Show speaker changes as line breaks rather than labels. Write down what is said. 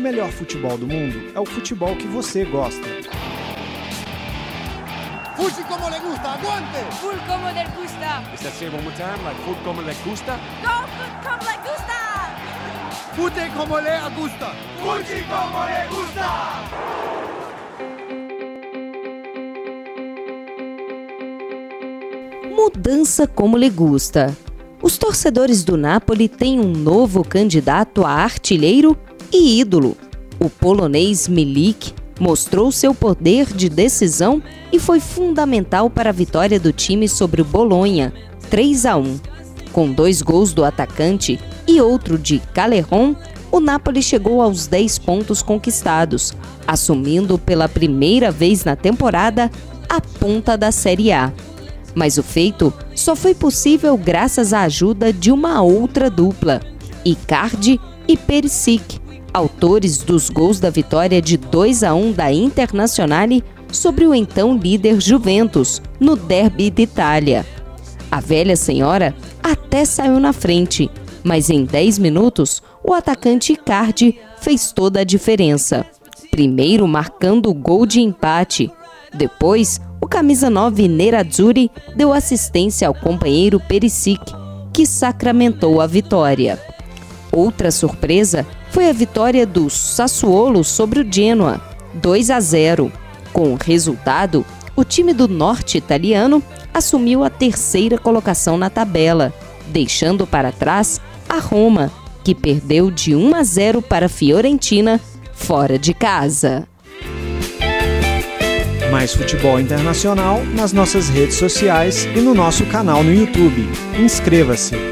o melhor futebol do mundo é o futebol que você gosta.
Fuji como le gusta, aguante!
Full como le gusta.
Is that say one more time? Like como le gusta?
Go food como le gusta.
Fute como le gusta!
Fuji como le gusta.
Mudança como lhe gusta. Os torcedores do Napoli têm um novo candidato a artilheiro e ídolo. O polonês Milik mostrou seu poder de decisão e foi fundamental para a vitória do time sobre o Bolonha, 3 a 1. Com dois gols do atacante e outro de Caleron, o Napoli chegou aos 10 pontos conquistados, assumindo pela primeira vez na temporada a ponta da Série A. Mas o feito só foi possível graças à ajuda de uma outra dupla, Icardi e Perisic, autores dos gols da vitória de 2 a 1 da Internazionale sobre o então líder Juventus, no Derby d'Itália. A velha senhora até saiu na frente, mas em 10 minutos o atacante Icardi fez toda a diferença. Primeiro marcando o gol de empate, depois o camisa 9 Nerazzurri deu assistência ao companheiro Perisic, que sacramentou a vitória. Outra surpresa foi a vitória do Sassuolo sobre o Genoa, 2 a 0. Com o resultado, o time do norte italiano assumiu a terceira colocação na tabela, deixando para trás a Roma, que perdeu de 1 a 0 para a Fiorentina fora de casa.
Mais futebol internacional nas nossas redes sociais e no nosso canal no YouTube. Inscreva-se!